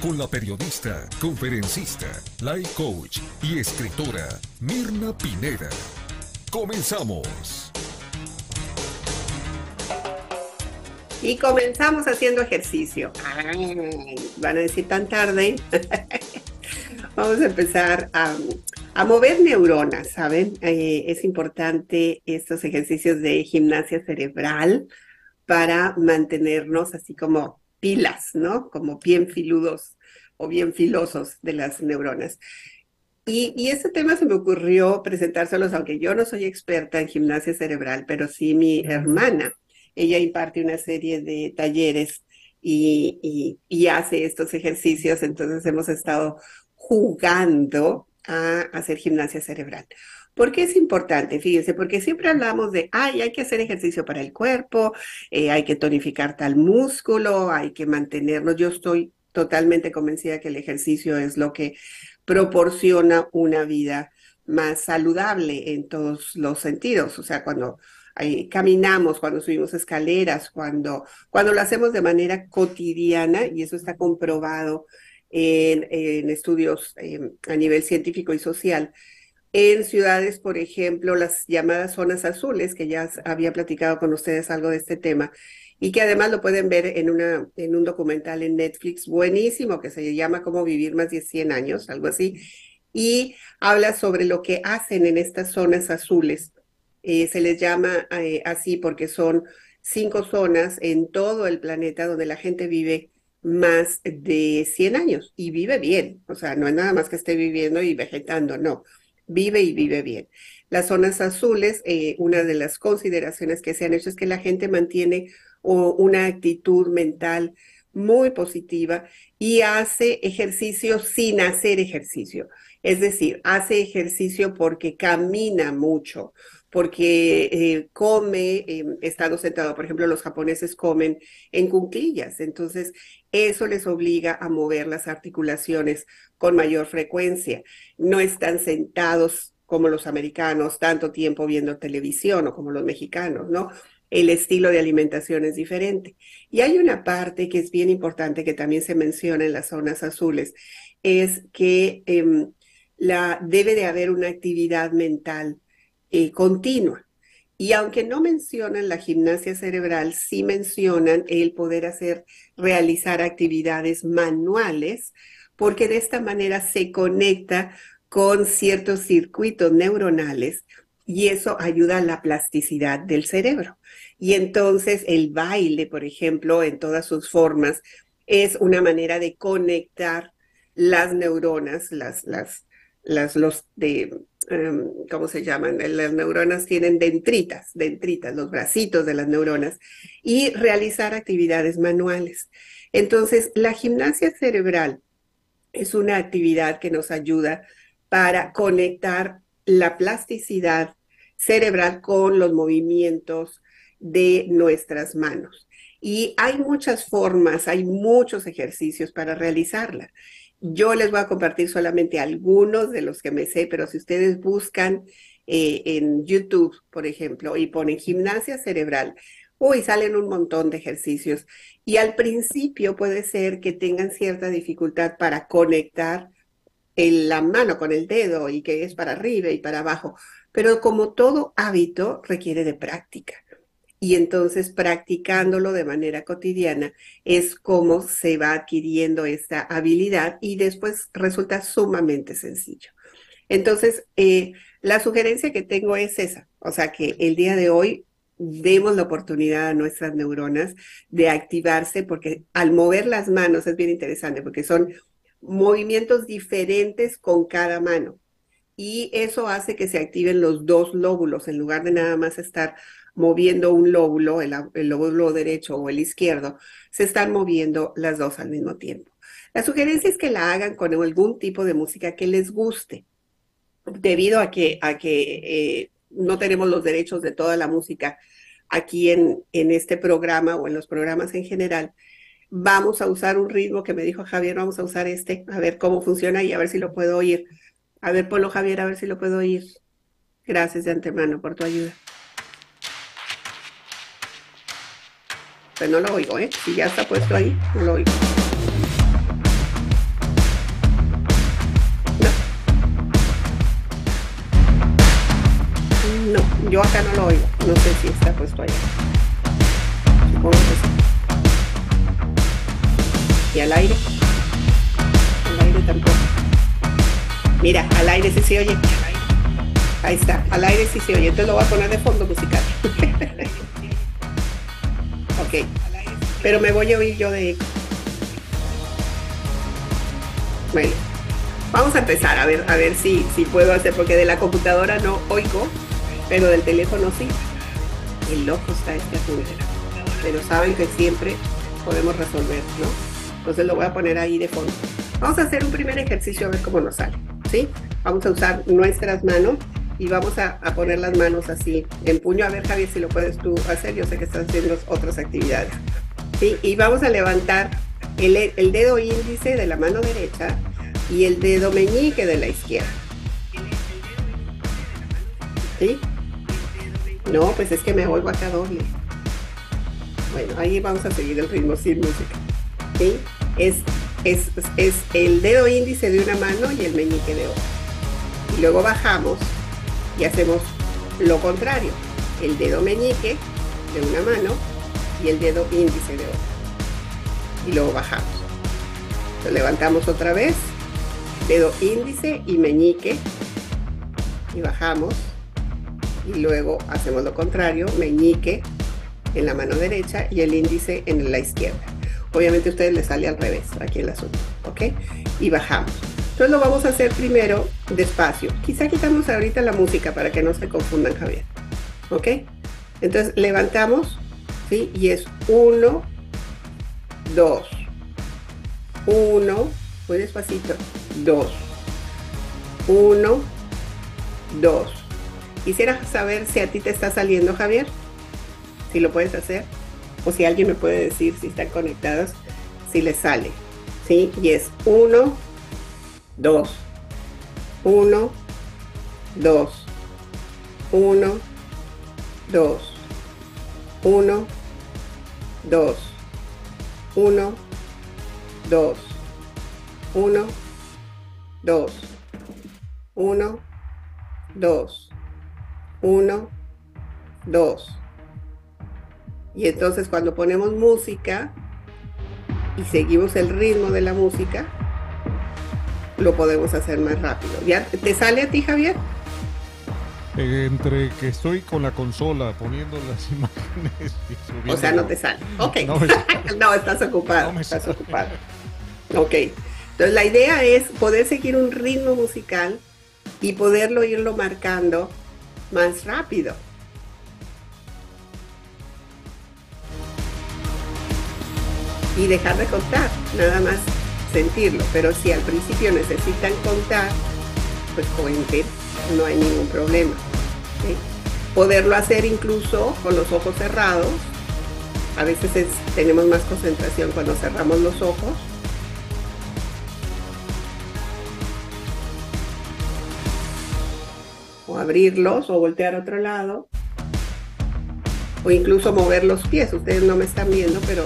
con la periodista, conferencista, life coach y escritora Mirna Pineda. Comenzamos. Y comenzamos haciendo ejercicio. van a decir tan tarde. Vamos a empezar a, mover neuronas, ¿saben? Eh, es importante estos ejercicios de gimnasia cerebral para mantenernos así como pilas, ¿no? Como bien filudos o bien filosos de las neuronas. Y, y este tema se me ocurrió presentárselos, aunque yo no soy experta en gimnasia cerebral, pero sí mi hermana. Ella imparte una serie de talleres y hace estos ejercicios, entonces hemos estado jugando a hacer gimnasia cerebral. ¿Por qué es importante? Fíjense, porque siempre hablamos de, ay, hay que hacer ejercicio para el cuerpo, eh, hay que tonificar tal músculo, hay que mantenernos. Yo estoy totalmente convencida que el ejercicio es lo que proporciona una vida más saludable en todos los sentidos. O sea, cuando caminamos, cuando subimos escaleras, cuando, cuando lo hacemos de manera cotidiana, y eso está comprobado en, estudios em, a nivel científico y social, en ciudades, por ejemplo, las llamadas zonas azules, que ya había platicado con ustedes algo de este tema, y que además lo pueden ver en, una, en un documental en Netflix buenísimo que se llama Cómo vivir más de 100 años, algo así, y habla sobre lo que hacen en estas zonas azules. Eh, se les llama eh, así porque son cinco zonas en todo el planeta donde la gente vive más de 100 años y vive bien, o sea, no es nada más que esté viviendo y vegetando, no vive y vive bien. Las zonas azules, eh, una de las consideraciones que se han hecho es que la gente mantiene una actitud mental muy positiva y hace ejercicio sin hacer ejercicio. Es decir, hace ejercicio porque camina mucho, porque eh, come eh, estando sentado. Por ejemplo, los japoneses comen en cunclillas, entonces eso les obliga a mover las articulaciones con mayor frecuencia. No están sentados como los americanos tanto tiempo viendo televisión o como los mexicanos, ¿no? El estilo de alimentación es diferente. Y hay una parte que es bien importante que también se menciona en las zonas azules, es que em, la, debe de haber una actividad mental eh, continua. Y aunque no mencionan la gimnasia cerebral, sí mencionan el poder hacer, realizar actividades manuales, porque de esta manera se conecta con ciertos circuitos neuronales y eso ayuda a la plasticidad del cerebro. Y entonces el baile, por ejemplo, en todas sus formas, es una manera de conectar las neuronas, las, las, las, los de, Em, ¿cómo se llaman? Las neuronas tienen dendritas, dendritas, los bracitos de las neuronas, y realizar actividades manuales. Entonces, la gimnasia cerebral es una actividad que nos ayuda para conectar la plasticidad cerebral con los movimientos de nuestras manos. Y hay muchas formas, hay muchos ejercicios para realizarla. Yo les voy a compartir solamente algunos de los que me sé, pero si ustedes buscan eh, en YouTube, por ejemplo, y ponen gimnasia cerebral, uy, salen un montón de ejercicios. Y al principio puede ser que tengan cierta dificultad para conectar la mano con el dedo y que es para arriba y para abajo. Pero como todo hábito requiere de práctica y entonces practicándolo de manera cotidiana es como se va adquiriendo esta habilidad y después resulta sumamente sencillo. Entonces, eh, la sugerencia que tengo es esa, o sea, que el día de hoy demos la oportunidad a nuestras neuronas de activarse porque al mover las manos es bien interesante porque son movimientos diferentes con cada mano y eso hace que se activen los dos lóbulos en lugar de nada más estar moviendo un lóbulo, el, lóbulo derecho o el izquierdo, se están moviendo las dos al mismo tiempo. La sugerencia es que la hagan con algún tipo de música que les guste. debido a que, a que eh, no tenemos los derechos de toda la música aquí en, en este programa o en los programas en general, vamos a usar un ritmo que me dijo Javier, vamos a usar este, a ver cómo funciona y a ver si lo puedo oír. A ver, ponlo Javier, a ver si lo puedo oír. Gracias de antemano por tu ayuda. Pues no lo oigo, ¿eh? Si ya está puesto ahí, no lo oigo. No. No, yo acá no lo oigo. No sé si está puesto ahí. ¿Y al aire? Al aire tampoco. Mira, al aire sí se oye. Ahí está, al aire sí se oye. Entonces lo voy a poner de fondo musical. ok. Pero me voy a oír yo de. Bueno, vamos a empezar a ver, a ver si, si puedo hacer, porque de la computadora no oigo, pero del teléfono sí. El loco está este asunto. Pero saben que siempre podemos resolver, ¿no? Entonces lo voy a poner ahí de fondo. Vamos a hacer un primer ejercicio a ver cómo nos sale, ¿sí? Vamos a usar nuestras manos y vamos a, a, poner las manos así en puño. A ver, Javier, si lo puedes tú hacer. Yo sé que estás haciendo otras actividades. ¿Sí? Y vamos a levantar el, el dedo índice de la mano derecha y el dedo meñique de la izquierda. ¿Sí? No, pues es que me oigo acá doble. Bueno, ahí vamos a seguir el ritmo sin música. ¿Sí? Es, es, es el dedo índice de una mano y el meñique de otra. Y luego bajamos y hacemos lo contrario. El dedo meñique de una mano y el dedo índice de otra. Y luego bajamos. Lo levantamos otra vez. Dedo índice y meñique. Y bajamos. Y luego hacemos lo contrario. Meñique en la mano derecha y el índice en la izquierda. Obviamente a ustedes les sale al revés aquí el asunto. ¿Ok? Y bajamos. Entonces lo vamos a hacer primero despacio. Quizá quitamos ahorita la música para que no se confundan, Javier. ¿Ok? Entonces levantamos, ¿sí? Y es uno, dos, uno, muy despacito, dos, uno, dos. Quisiera saber si a ti te está saliendo, Javier, si lo puedes hacer, o si alguien me puede decir si están conectados, si les sale, ¿sí? Y es uno, 2, 1, 2, 1, 2, 1, 2, 1, 2, 1, 2, 1, 2, 1, 2. Y entonces cuando ponemos música y seguimos el ritmo de la música, lo podemos hacer más rápido. ¿Ya te sale a ti, Javier? Eh, entre que estoy con la consola poniendo las imágenes y subiendo. O sea, no te sale. Ok. No, no estás ocupado. No estás ocupado. Ok. Entonces la idea es poder seguir un ritmo musical y poderlo irlo marcando más rápido. Y dejar de contar, nada más sentirlo, pero si al principio necesitan contar, pues cuenten, no hay ningún problema. Poderlo hacer incluso con los ojos cerrados, a veces es, tenemos más concentración cuando cerramos los ojos. O abrirlos o voltear a otro lado. O incluso mover los pies. Ustedes no me están viendo, pero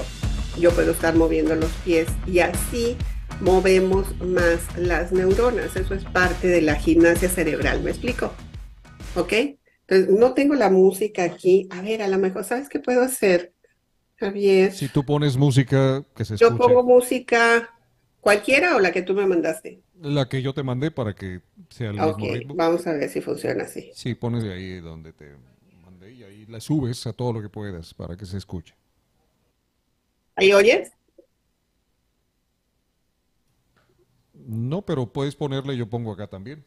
yo puedo estar moviendo los pies y así movemos más las neuronas. Eso es parte de la gimnasia cerebral. ¿Me explico? ¿Ok? Entonces, no tengo la música aquí. A ver, a lo mejor, ¿sabes qué puedo hacer, Javier? Si tú pones música que se escuche. Yo pongo música cualquiera o la que tú me mandaste. La que yo te mandé para que sea el Ok, mismo ritmo. vamos a ver si funciona así. Sí, pones de ahí donde te mandé y ahí la subes a todo lo que puedas para que se escuche. ¿Ahí oyes? No, pero puedes ponerle, yo pongo acá también.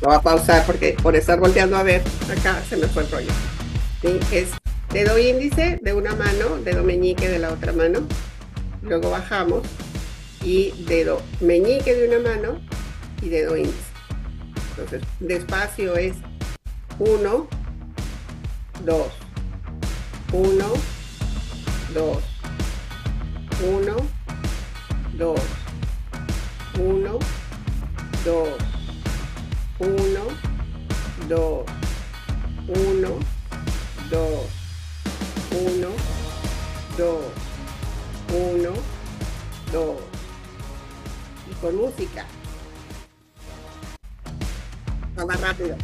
Lo voy a pausar porque por estar volteando a ver, acá se me fue el rollo. ¿Sí? Es dedo índice de una mano, dedo meñique de la otra mano. Luego bajamos y dedo meñique de una mano y dedo índice. Entonces, despacio es 1, 2, 1, 2, 1, 2, 1, 2, 1, 2, 1, 2, 1, 2, 1, 2. Y con música. Va más rápido.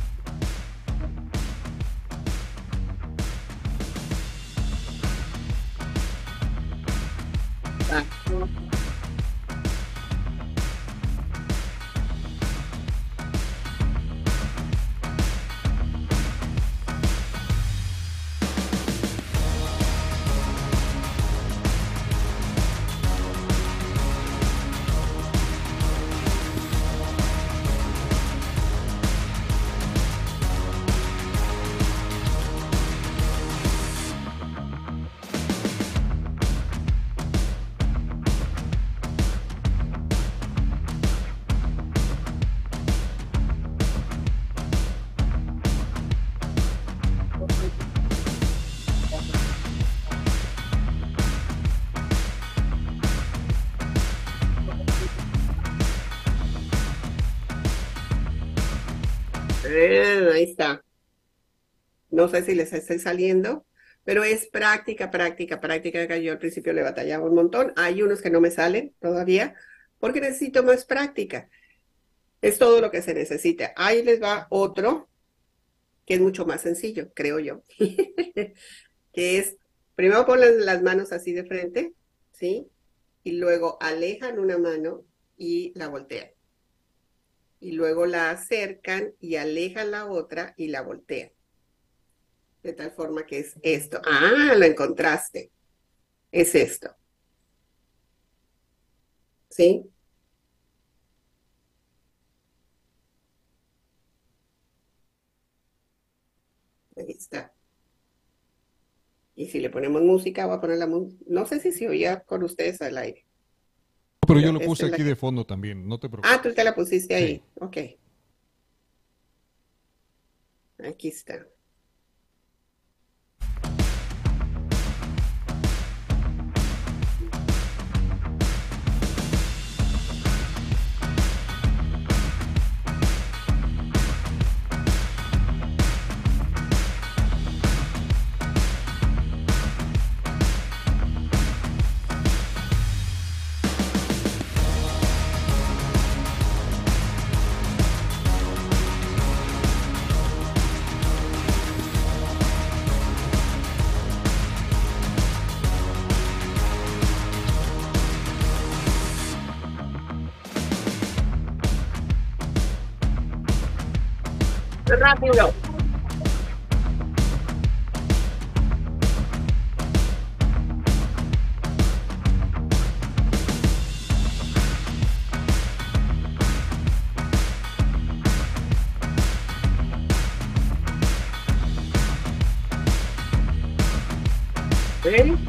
No sé si les estoy saliendo, pero es práctica, práctica, práctica, yo al principio le batallaba un montón. Hay unos que no me salen todavía porque necesito más práctica. Es todo lo que se necesita. Ahí les va otro que es mucho más sencillo, creo yo, que es, primero ponen las manos así de frente, ¿sí? Y luego alejan una mano y la voltean y luego la acercan y alejan la otra y la voltean. De tal forma que es esto. Ah, lo encontraste. Es esto. ¿Sí? Ahí está. Y si le ponemos música, voy a poner la música. No sé si se oía con ustedes al aire pero yo lo puse aquí de fondo también, no te preocupes. Ah, tú te la pusiste ahí, ok. Aquí está.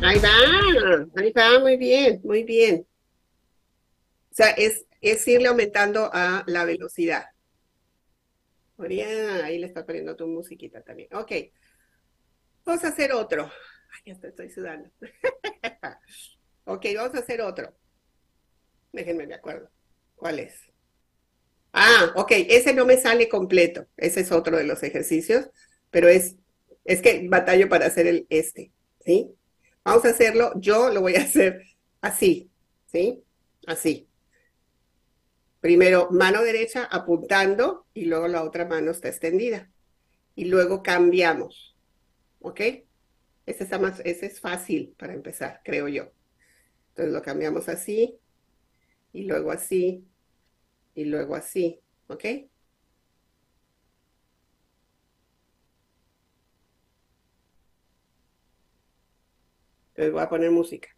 Ahí va, ahí va, muy bien, muy bien. O sea, es, es irle aumentando a la velocidad ahí le está poniendo tu musiquita también. Ok. Vamos a hacer otro. Ay, ya estoy sudando. ok, vamos a hacer otro. Déjenme me acuerdo. ¿Cuál es? Ah, ok, ese no me sale completo. Ese es otro de los ejercicios, pero es, es que batallo para hacer el este, ¿sí? Vamos a hacerlo, yo lo voy a hacer así, ¿sí? Así. Primero mano derecha apuntando y luego la otra mano está extendida. Y luego cambiamos. ¿Ok? Ese, más, ese es fácil para empezar, creo yo. Entonces lo cambiamos así y luego así y luego así. ¿Ok? Entonces voy a poner música.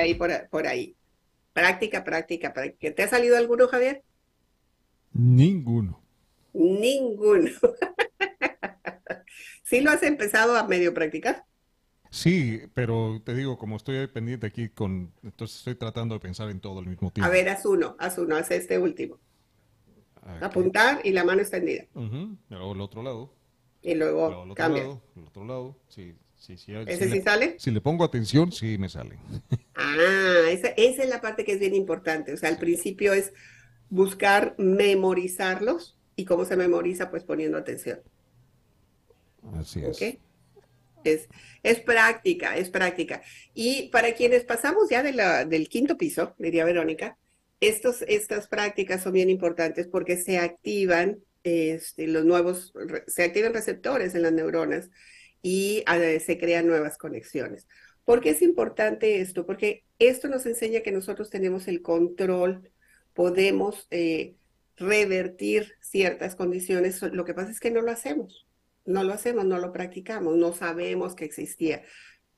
Ahí por, por ahí. Práctica, práctica, práctica. ¿Te ha salido alguno, Javier? Ninguno. Ninguno. ¿Sí lo has empezado a medio practicar? Sí, pero te digo, como estoy pendiente aquí con, entonces estoy tratando de pensar en todo al mismo tiempo. A ver, haz uno, haz uno, haz este último. Apuntar y la mano extendida. Luego el otro lado. Y luego, cambia. el otro lado, sí. Sí, sí, ¿Ese sí sale? Si le pongo atención, sí me sale. Ah, esa, esa, es la parte que es bien importante. O sea, al principio es buscar memorizarlos. ¿Y cómo se memoriza? Pues poniendo atención. Así es. Es, es práctica, es práctica. Y para quienes pasamos ya de la, del quinto piso, diría Verónica, estos, estas prácticas son bien importantes porque se activan este, los nuevos, se activan receptores en las neuronas y eh, se crean nuevas conexiones. ¿Por qué es importante esto? Porque esto nos enseña que nosotros tenemos el control, podemos eh, revertir ciertas condiciones. Lo que pasa es que no lo hacemos, no lo hacemos, no lo practicamos, no sabemos que existía.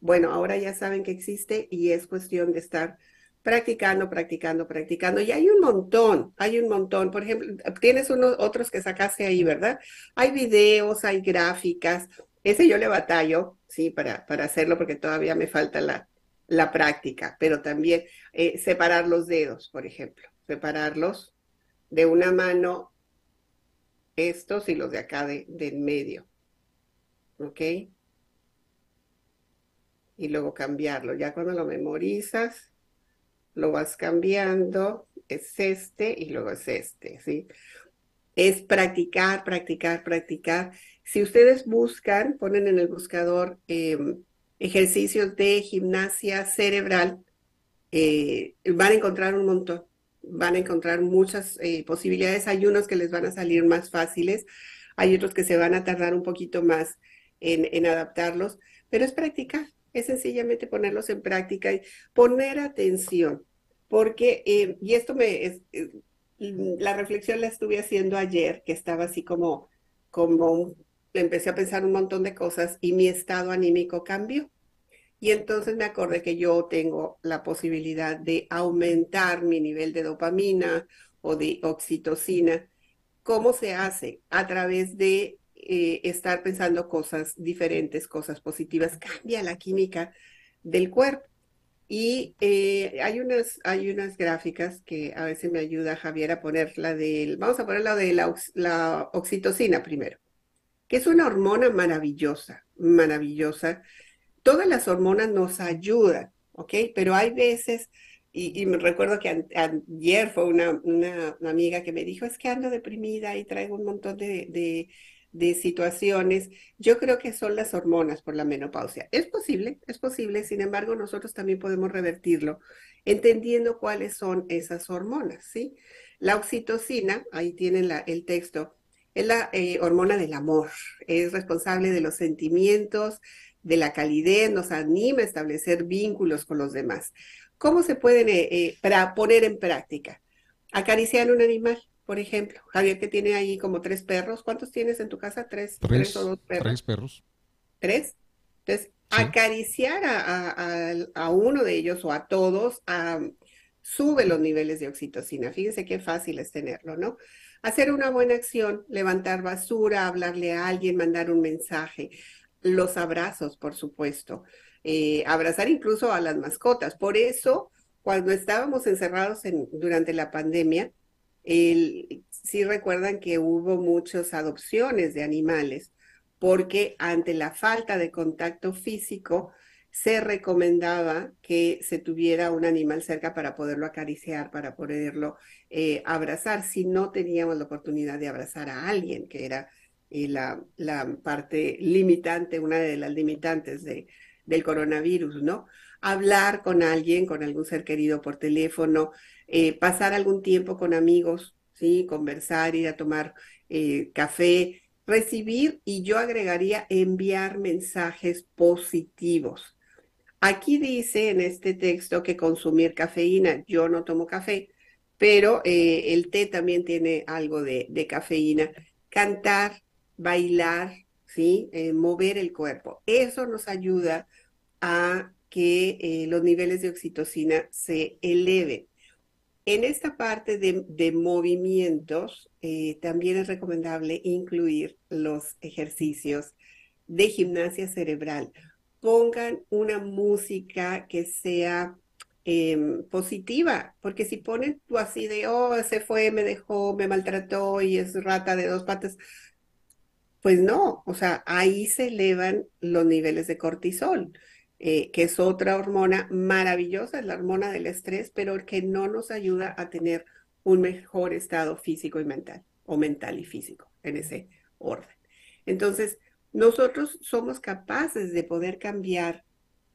Bueno, ahora ya saben que existe y es cuestión de estar practicando, practicando, practicando. Y hay un montón, hay un montón. Por ejemplo, tienes unos otros que sacaste ahí, ¿verdad? Hay videos, hay gráficas, ese yo le batallo, sí, para, para hacerlo porque todavía me falta la, la práctica, pero también eh, separar los dedos, por ejemplo, separarlos de una mano, estos y los de acá de, en medio, ¿ok? Y luego cambiarlo. Ya cuando lo memorizas, lo vas cambiando, es este y luego es este, ¿sí? Es practicar, practicar, practicar si ustedes buscan, ponen en el buscador em, ejercicios de gimnasia cerebral, eh, van a encontrar un montón, van a encontrar muchas eh, posibilidades. Hay unos que les van a salir más fáciles, hay otros que se van a tardar un poquito más en, adaptarlos, pero es practicar, es sencillamente ponerlos en práctica y poner atención, porque, em, y esto me, es, eh, la reflexión la estuve haciendo ayer, que estaba así como, como empecé a pensar un montón de cosas y mi estado anímico cambió. Y entonces me acordé que yo tengo la posibilidad de aumentar mi nivel de dopamina o de oxitocina. ¿Cómo se hace? A través de eh, estar pensando cosas diferentes, cosas positivas. Cambia la química del cuerpo. Y eh, hay, unas, hay unas gráficas que a veces me ayuda Javier a poner la del, vamos a poner la de la oxitocina primero es una hormona maravillosa, maravillosa. Todas las hormonas nos ayudan, ¿ok? Pero hay veces, y, me recuerdo que ayer fue una, una, amiga que me dijo, es que ando deprimida y traigo un montón de, de situaciones. Yo creo que son las hormonas por la menopausia. Es posible, es posible, sin embargo, nosotros también podemos revertirlo entendiendo cuáles son esas hormonas, ¿sí? La oxitocina, ahí tienen el texto, es la eh, hormona del amor, es responsable de los sentimientos, de la calidez, nos anima a establecer vínculos con los demás. ¿Cómo se pueden eh, eh, para poner en práctica? Acariciar un animal, por ejemplo. Javier, que tiene ahí como tres perros. ¿Cuántos tienes en tu casa? ¿Tres, tres, o dos perros? Tres perros. ¿Tres? Entonces, acariciar a, uno de ellos o a todos sube los niveles de oxitocina. Fíjense qué fácil es tenerlo, ¿no? Hacer una buena acción, levantar basura, hablarle a alguien, mandar un mensaje, los abrazos, por supuesto, eh, abrazar incluso a las mascotas. Por eso, cuando estábamos encerrados en, durante la pandemia, sí recuerdan que hubo muchas adopciones de animales, porque ante la falta de contacto físico, se recomendaba que se tuviera un animal cerca para poderlo acariciar, para poderlo eh, abrazar, si no teníamos la oportunidad de abrazar a alguien, que era eh, la, parte limitante, una de las limitantes de, del coronavirus, ¿no? Hablar con alguien, con algún ser querido por teléfono, eh, pasar algún tiempo con amigos, ¿sí? Conversar, ir a tomar café, recibir y yo agregaría enviar mensajes positivos Aquí dice en este texto que consumir cafeína, yo no tomo café, pero eh, el té también tiene algo de, cafeína. Cantar, bailar, ¿sí? Eh, mover el cuerpo. Eso nos ayuda a que eh, los niveles de oxitocina se eleven. En esta parte de, movimientos, también es recomendable incluir los ejercicios de gimnasia cerebral. Pongan una música que sea Em, positiva, porque si ponen tú así de, oh, se fue, me dejó, me maltrató y es rata de dos patas, pues no, o sea, ahí se elevan los niveles de cortisol, eh, que es otra hormona maravillosa, es la hormona del estrés, pero que no nos ayuda a tener un mejor estado físico y mental, o mental y físico, en ese orden. Entonces, nosotros somos capaces de poder cambiar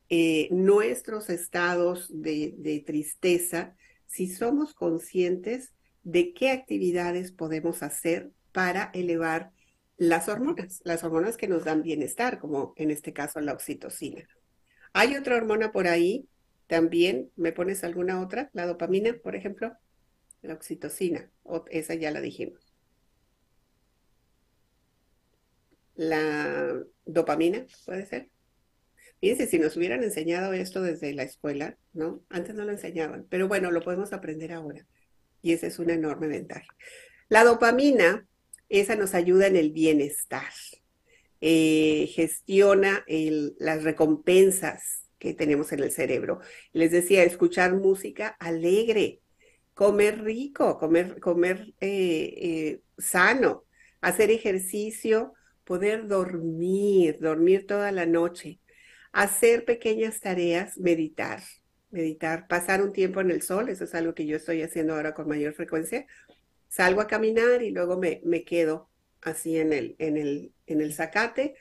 eh, nuestros estados de, tristeza si somos conscientes de qué actividades podemos hacer para elevar las hormonas, las hormonas que nos dan bienestar, como en este caso la oxitocina. Hay otra hormona por ahí, también, ¿me pones alguna otra? La dopamina, por ejemplo, la oxitocina, esa ya la dijimos. La dopamina, puede ser. Fíjense, si nos hubieran enseñado esto desde la escuela, ¿no? Antes no lo enseñaban, pero bueno, lo podemos aprender ahora. Y esa es una enorme ventaja. La dopamina, esa nos ayuda en el bienestar. Eh, gestiona las recompensas que tenemos en el cerebro. Les decía, escuchar música alegre, comer rico, comer, comer eh, eh, sano, hacer ejercicio, poder dormir, dormir toda la noche hacer pequeñas tareas, meditar, meditar, pasar un tiempo en el sol, eso es algo que yo estoy haciendo ahora con mayor frecuencia. Salgo a caminar y luego me, me quedo así en el, en, el, en el zacate,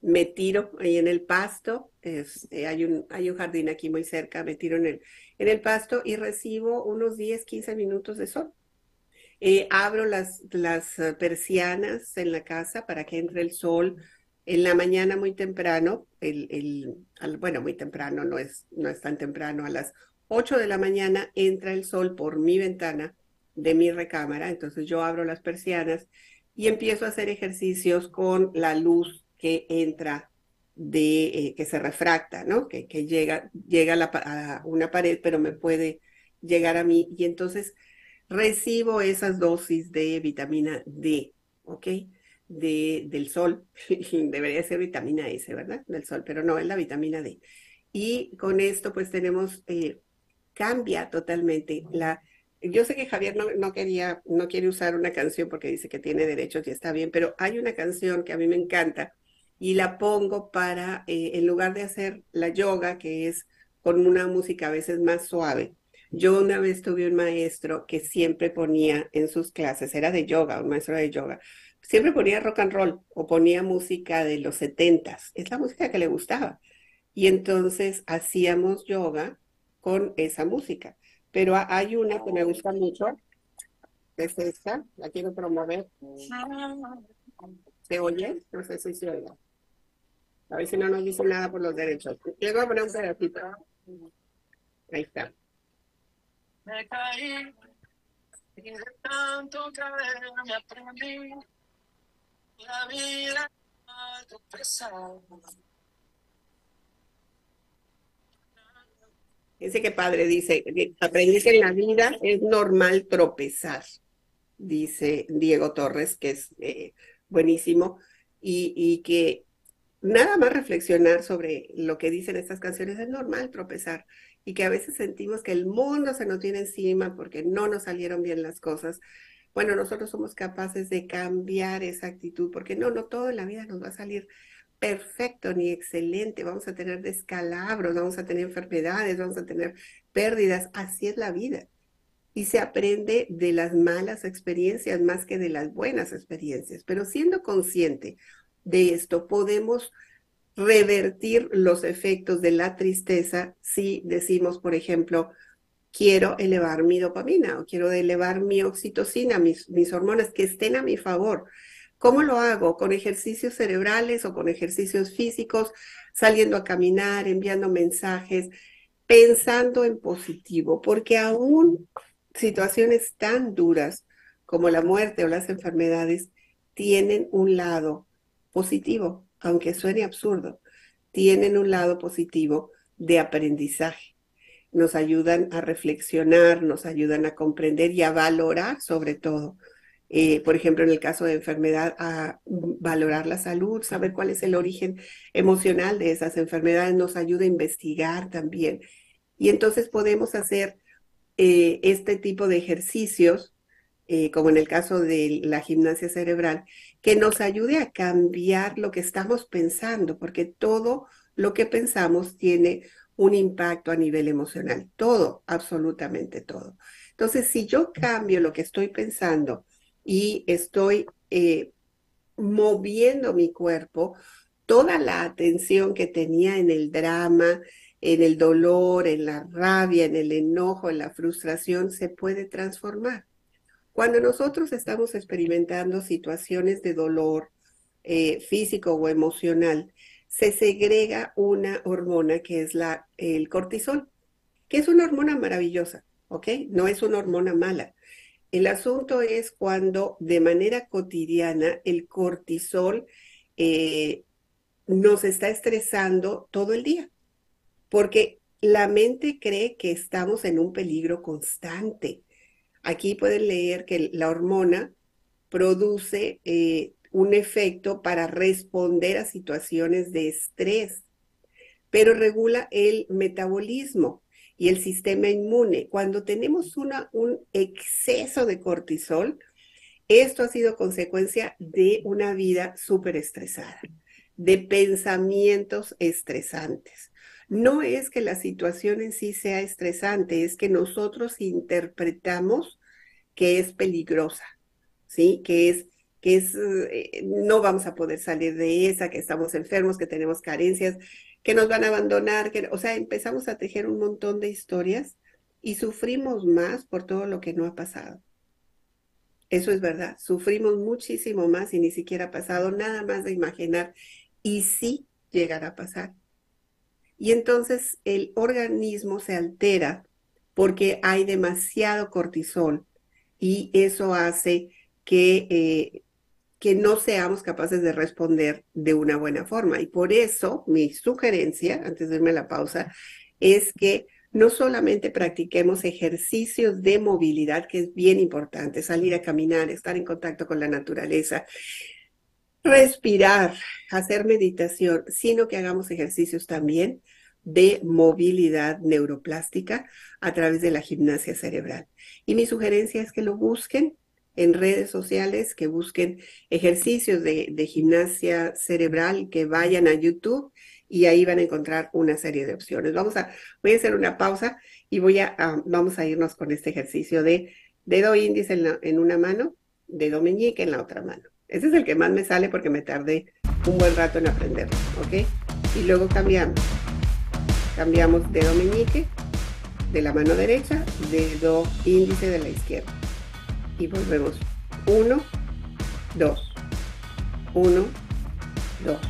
me tiro ahí en el pasto, eh, hay, un, hay un jardín aquí muy cerca, me tiro en el, en el pasto y recibo unos 10, 15 minutos de sol. Eh, abro las, las eh, persianas en la casa para que entre el sol, en la mañana muy temprano, bueno, muy temprano, no es, no es tan temprano, a las 8 de la mañana entra el sol por mi ventana de mi recámara, entonces yo abro las persianas y empiezo a hacer ejercicios con la luz que entra de, eh, que se refracta, ¿no? Que, llega, llega a, a una pared, pero me puede llegar a mí y entonces recibo esas dosis de vitamina D, ¿ok? de, del sol, debería ser vitamina S, ¿verdad? Del sol, pero no, es la vitamina D. Y con esto pues tenemos, eh, cambia totalmente la... Yo sé que Javier no, no, quería, no quiere usar una canción porque dice que tiene derechos y está bien, pero hay una canción que a mí me encanta y la pongo para, eh, en lugar de hacer la yoga, que es con una música a veces más suave, yo una vez tuve un maestro que siempre ponía en sus clases, era de yoga, un maestro de yoga, siempre ponía rock and roll o ponía música de los setentas. Es la música que le gustaba. Y entonces hacíamos yoga con esa música. Pero hay una que me gusta mucho, es esta, la quiero promover. ¿Se oye? No sé si se oye. A ver si no nos dice nada por los derechos. A poner un pedacito. Ahí está. Me caí y de tanto caer me aprendí la vida Dice que padre, dice, aprendí que en la vida es normal tropezar, dice Diego Torres, que es eh, buenísimo, y, que nada más reflexionar sobre lo que dicen estas canciones es normal tropezar, y que a veces sentimos que el mundo se nos tiene encima porque no nos salieron bien las cosas, bueno, nosotros somos capaces de cambiar esa actitud, porque no, no todo en la vida nos va a salir perfecto ni excelente, vamos a tener descalabros, vamos a tener enfermedades, vamos a tener pérdidas, así es la vida. Y se aprende de las malas experiencias más que de las buenas experiencias, pero siendo consciente de esto, podemos revertir los efectos de la tristeza si decimos, por ejemplo, quiero elevar mi dopamina o quiero elevar mi oxitocina, mis, hormonas que estén a mi favor. ¿Cómo lo hago? ¿Con ejercicios cerebrales o con ejercicios físicos? Saliendo a caminar, enviando mensajes, pensando en positivo, porque aún situaciones tan duras como la muerte o las enfermedades tienen un lado positivo, aunque suene absurdo, tienen un lado positivo de aprendizaje. Nos ayudan a reflexionar, nos ayudan a comprender y a valorar sobre todo eh, por ejemplo, en el caso de enfermedad, a valorar la salud, saber cuál es el origen emocional de esas enfermedades, nos ayuda a investigar también. Y entonces podemos hacer eh, este tipo de ejercicios, eh, como en el caso de la gimnasia cerebral, que nos ayude a cambiar lo que estamos pensando, porque todo lo que pensamos tiene un impacto a nivel emocional, todo, absolutamente todo. Entonces, si yo cambio lo que estoy pensando, y estoy eh, moviendo mi cuerpo, toda la atención que tenía en el drama, en el dolor, en la rabia, en el enojo, en la frustración, se puede transformar. Cuando nosotros estamos experimentando situaciones de dolor eh, físico o emocional, se segrega una hormona que es la, el cortisol, que es una hormona maravillosa, ¿ok? No es una hormona mala. El asunto es cuando de manera cotidiana el cortisol eh, nos está estresando todo el día, porque la mente cree que estamos en un peligro constante. Aquí pueden leer que la hormona produce eh, un efecto para responder a situaciones de estrés, pero regula el metabolismo y el sistema inmune. Cuando tenemos un exceso de cortisol, esto ha sido consecuencia de una vida súper estresada, de pensamientos estresantes. No es que la situación en sí sea estresante, es que nosotros interpretamos que es peligrosa, ¿sí? Que es que es, eh, no vamos a poder salir de esa, que estamos enfermos, que tenemos carencias, que nos van a abandonar, que, o sea, empezamos a tejer un montón de historias y sufrimos más por todo lo que no ha pasado. Eso es verdad, sufrimos muchísimo más y ni siquiera ha pasado nada más de imaginar y sí llegará a pasar. Y entonces el organismo se altera porque hay demasiado cortisol y eso hace que eh, que no seamos capaces de responder de una buena forma. Y por eso mi sugerencia, antes de irme a la pausa, es que no solamente practiquemos ejercicios de movilidad, que es bien importante, salir a caminar, estar en contacto con la naturaleza, respirar, hacer meditación, sino que hagamos ejercicios también de movilidad neuroplástica a través de la gimnasia cerebral. Y mi sugerencia es que lo busquen, en redes sociales, que busquen ejercicios de, gimnasia cerebral, que vayan a YouTube y ahí van a encontrar una serie de opciones. Vamos a, voy a hacer una pausa y voy a, vamos a irnos con este ejercicio de dedo índice en, en una mano, dedo meñique en la otra mano. Ese es el que más me sale porque me tardé un buen rato en aprenderlo, ¿ok? Y luego cambiamos. Cambiamos dedo meñique de la mano derecha, dedo índice de la izquierda y volvemos. 1, 2, 1, 2,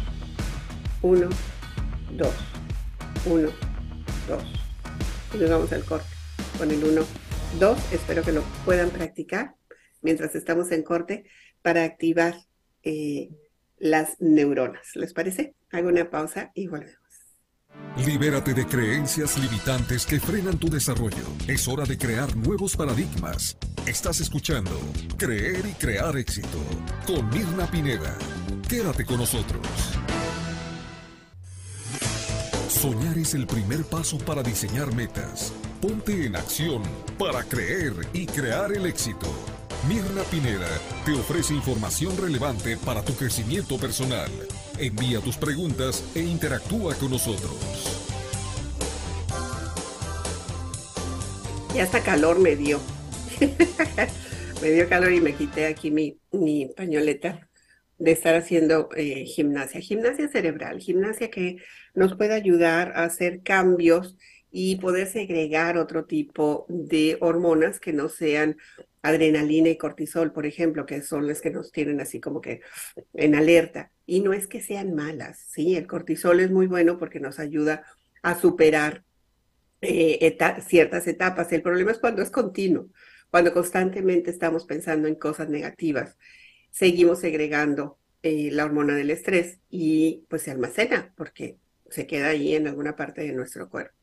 1, 2, 1, 2. Y nos vamos al corte con el 1, 2. Espero que lo puedan practicar mientras estamos en corte para activar eh, las neuronas. ¿Les parece? Hago una pausa y volvemos. Libérate de creencias limitantes que frenan tu desarrollo. Es hora de crear nuevos paradigmas. Estás escuchando Creer y Crear Éxito con Mirna Pineda. Quédate con nosotros. Soñar es el primer paso para diseñar metas. Ponte en acción para creer y crear el éxito. Mirna Pineda te ofrece información relevante para tu crecimiento personal. Envía tus preguntas e interactúa con nosotros. Ya hasta calor me dio. me dio calor y me quité aquí mi, pañoleta de estar haciendo eh, gimnasia. Gimnasia cerebral, gimnasia que nos puede ayudar a hacer cambios y poder segregar otro tipo de hormonas que no sean adrenalina y cortisol, por ejemplo, que son las que nos tienen así como que en alerta. Y no es que sean malas, ¿sí? El cortisol es muy bueno porque nos ayuda a superar eh, ciertas etapas. El problema es cuando es continuo, cuando constantemente estamos pensando en cosas negativas, seguimos segregando eh, la hormona del estrés y pues se almacena porque se queda ahí en alguna parte de nuestro cuerpo.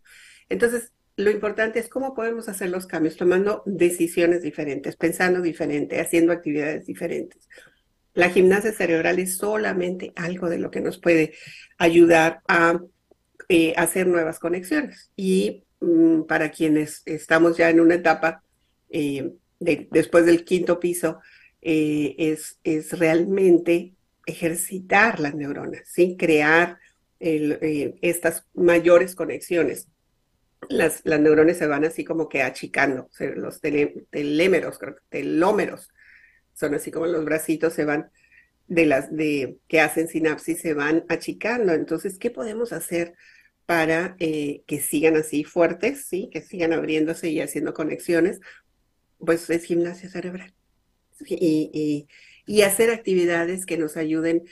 Entonces, lo importante es cómo podemos hacer los cambios, tomando decisiones diferentes, pensando diferente, haciendo actividades diferentes. La gimnasia cerebral es solamente algo de lo que nos puede ayudar a eh, hacer nuevas conexiones. Y mm, para quienes estamos ya en una etapa eh, después del quinto piso, eh, es, realmente ejercitar las neuronas, ¿sí? crear estas mayores conexiones las, las neuronas se van así como que achicando, los telémeros, creo, telómeros, son así como los bracitos se van de las de que hacen sinapsis se van achicando. Entonces, ¿qué podemos hacer para eh, que sigan así fuertes, sí, que sigan abriéndose y haciendo conexiones? Pues es gimnasia cerebral. Y, y hacer actividades que nos ayuden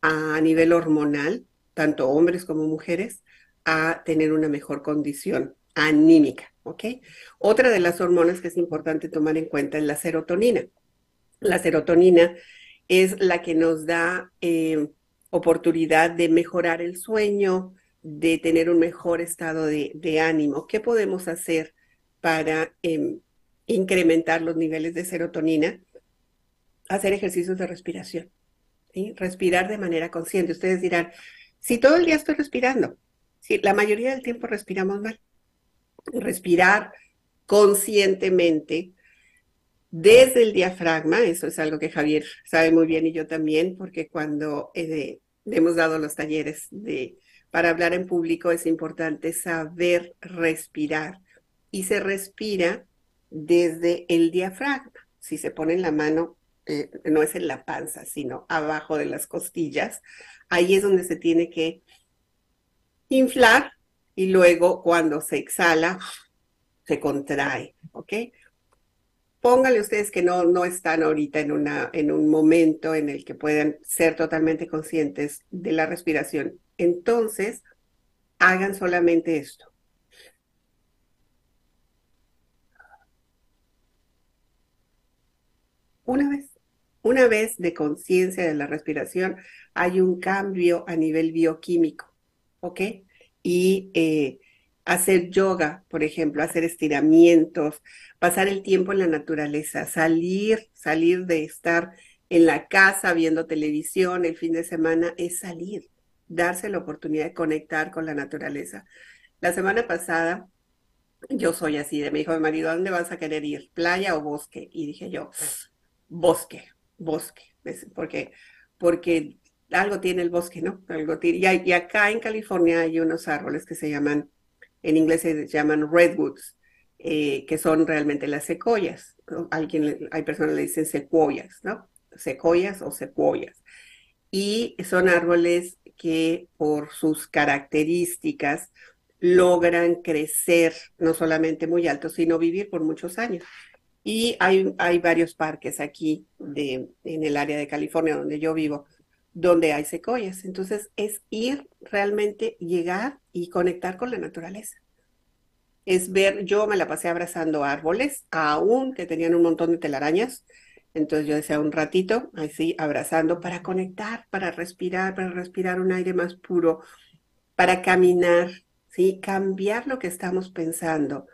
a nivel hormonal, tanto hombres como mujeres, a tener una mejor condición anímica. Otra de las hormonas que es importante tomar en cuenta es la serotonina. La serotonina es la que nos da eh, oportunidad de mejorar el sueño, de tener un mejor estado de, ánimo. ¿Qué podemos hacer para em, incrementar los niveles de serotonina? Hacer ejercicios de respiración. Respirar de manera consciente. Ustedes dirán, si todo el día estoy respirando, Sí, la mayoría del tiempo respiramos mal. Respirar conscientemente desde el diafragma, eso es algo que Javier sabe muy bien y yo también, porque cuando eh, hemos dado los talleres de, para hablar en público es importante saber respirar y se respira desde el diafragma. Si se pone en la mano, eh, no es en la panza, sino abajo de las costillas, ahí es donde se tiene que inflar y luego cuando se exhala, se contrae, ¿ok? Póngale ustedes que no, no están ahorita en, una, en un momento en el que puedan ser totalmente conscientes de la respiración. Entonces, hagan solamente esto. Una vez, una vez de conciencia de la respiración, hay un cambio a nivel bioquímico. ¿Ok? Y eh, hacer yoga, por ejemplo, hacer estiramientos, pasar el tiempo en la naturaleza, salir, salir de estar en la casa viendo televisión el fin de semana, es salir, darse la oportunidad de conectar con la naturaleza. La semana pasada, yo soy así, de me dijo mi marido, ¿a dónde vas a querer ir? ¿Playa o bosque? Y dije yo, bosque, bosque, porque, porque algo tiene el bosque, ¿no? Algo y, y, acá en California hay unos árboles que se llaman, en inglés se llaman redwoods, eh, que son realmente las secoyas. Alguien, hay personas que le dicen secuoyas, ¿no? Secoyas o secuoyas. Y son árboles que por sus características logran crecer no solamente muy alto, sino vivir por muchos años. Y hay, hay varios parques aquí de, en el área de California donde yo vivo, donde hay secoyas. Entonces es ir realmente, llegar y conectar con la naturaleza. Es ver, yo me la pasé abrazando árboles, aún que tenían un montón de telarañas. Entonces yo decía un ratito, así, abrazando para conectar, para respirar, para respirar un aire más puro, para caminar, ¿sí? Cambiar lo que estamos pensando.